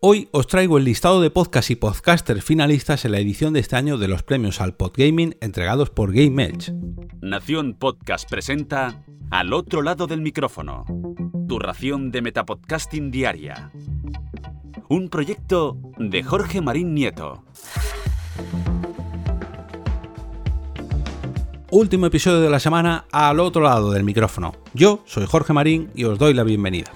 Hoy os traigo el listado de podcasts y podcasters finalistas en la edición de este año de los premios al Podgaming entregados por Game Edge. Nación Podcast presenta Al otro lado del micrófono, tu ración de metapodcasting diaria. Un proyecto de Jorge Marín Nieto. Último episodio de la semana al otro lado del micrófono. Yo soy Jorge Marín y os doy la bienvenida.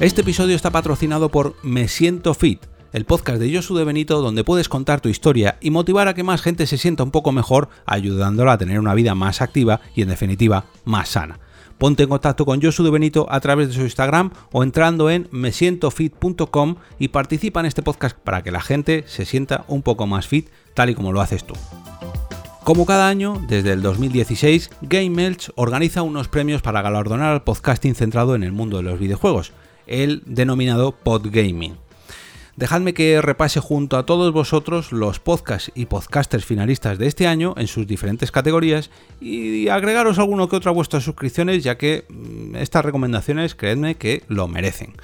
Este episodio está patrocinado por Me Siento Fit, el podcast de Josu de Benito donde puedes contar tu historia y motivar a que más gente se sienta un poco mejor, ayudándola a tener una vida más activa y en definitiva más sana. Ponte en contacto con Josu de Benito a través de su Instagram o entrando en mesientofit.com y participa en este podcast para que la gente se sienta un poco más fit tal y como lo haces tú. Como cada año, desde el 2016, Game Elch organiza unos premios para galardonar al podcasting centrado en el mundo de los videojuegos el denominado Podgaming. Dejadme que repase junto a todos vosotros los podcasts y podcasters finalistas de este año en sus diferentes categorías y agregaros alguno que otro a vuestras suscripciones ya que mm, estas recomendaciones creedme que lo merecen.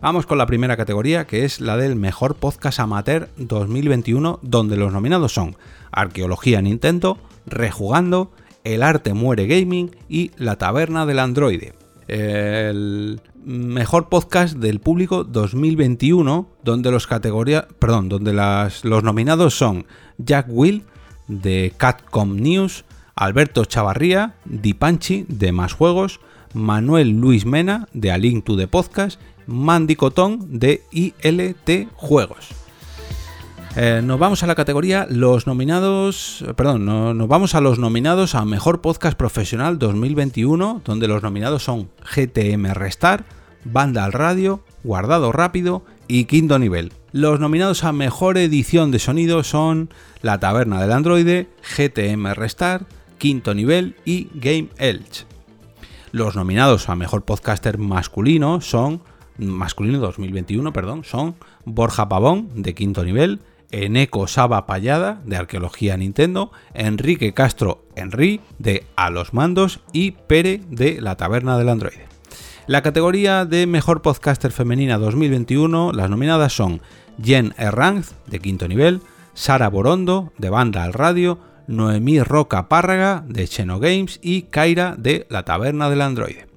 Vamos con la primera categoría que es la del mejor podcast amateur 2021 donde los nominados son Arqueología Nintendo, Rejugando, El Arte Muere Gaming y La Taberna del Androide el mejor podcast del público 2021, donde los perdón, donde los nominados son Jack Will de Catcom News, Alberto Chavarría, Di Panchi de Más Juegos, Manuel Luis Mena de A Link to the Podcast, Mandy Cotón de ILT Juegos. Eh, nos vamos a la categoría los nominados, perdón, nos vamos a los nominados a Mejor Podcast Profesional 2021, donde los nominados son GTM Restar, Banda al Radio, Guardado Rápido y Quinto Nivel. Los nominados a Mejor Edición de Sonido son La Taberna del Androide, GTM Restar, Quinto Nivel y Game Elch. Los nominados a Mejor Podcaster Masculino son masculino 2021, perdón, son Borja Pavón de quinto nivel, Eneco Saba Payada de Arqueología Nintendo, Enrique Castro Henry de A los Mandos y Pere de La Taberna del Androide. La categoría de Mejor Podcaster Femenina 2021, las nominadas son Jen Herranz de quinto nivel, Sara Borondo de Banda al Radio, Noemí Roca Párraga de Cheno Games y Kaira de La Taberna del Androide.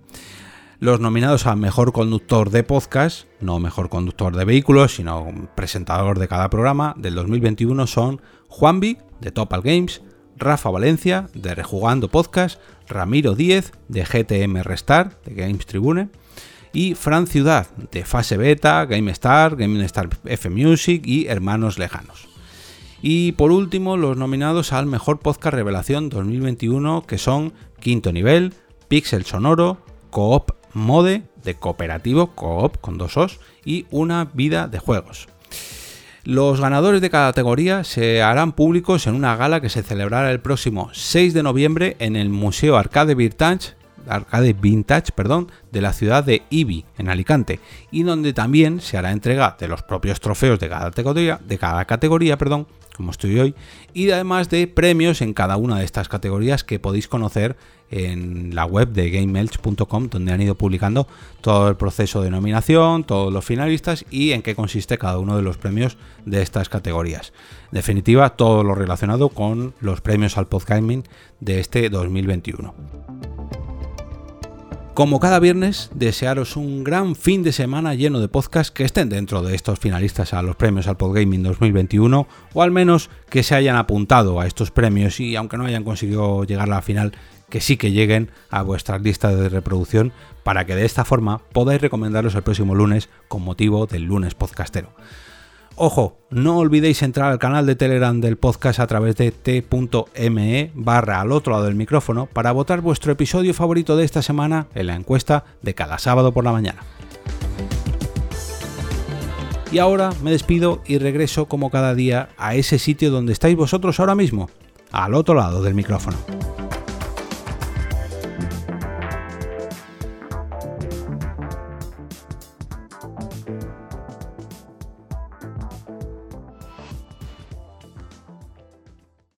Los nominados a Mejor Conductor de Podcast, no Mejor Conductor de Vehículos, sino presentador de cada programa del 2021 son Juanvi, de Topal Games, Rafa Valencia, de Rejugando Podcast, Ramiro Díez, de GTM Restar, de Games Tribune, y Fran Ciudad, de Fase Beta, GameStar, GameStar F Music y Hermanos Lejanos. Y por último, los nominados al Mejor Podcast Revelación 2021, que son Quinto Nivel, Pixel Sonoro, Coop Mode de cooperativo, coop con dos os, y una vida de juegos. Los ganadores de cada categoría se harán públicos en una gala que se celebrará el próximo 6 de noviembre en el Museo Arcade Vintage, Arcade Vintage perdón, de la ciudad de Ibi, en Alicante, y donde también se hará entrega de los propios trofeos de cada categoría, de cada categoría perdón, como estoy hoy, y además de premios en cada una de estas categorías que podéis conocer en la web de gamemelch.com, donde han ido publicando todo el proceso de nominación, todos los finalistas y en qué consiste cada uno de los premios de estas categorías. En definitiva, todo lo relacionado con los premios al podcasting de este 2021. Como cada viernes, desearos un gran fin de semana lleno de podcasts que estén dentro de estos finalistas a los premios al Podgaming 2021 o al menos que se hayan apuntado a estos premios y aunque no hayan conseguido llegar a la final, que sí que lleguen a vuestras listas de reproducción para que de esta forma podáis recomendarlos el próximo lunes con motivo del lunes podcastero. Ojo, no olvidéis entrar al canal de Telegram del podcast a través de t.me al otro lado del micrófono para votar vuestro episodio favorito de esta semana en la encuesta de cada sábado por la mañana. Y ahora me despido y regreso como cada día a ese sitio donde estáis vosotros ahora mismo, al otro lado del micrófono.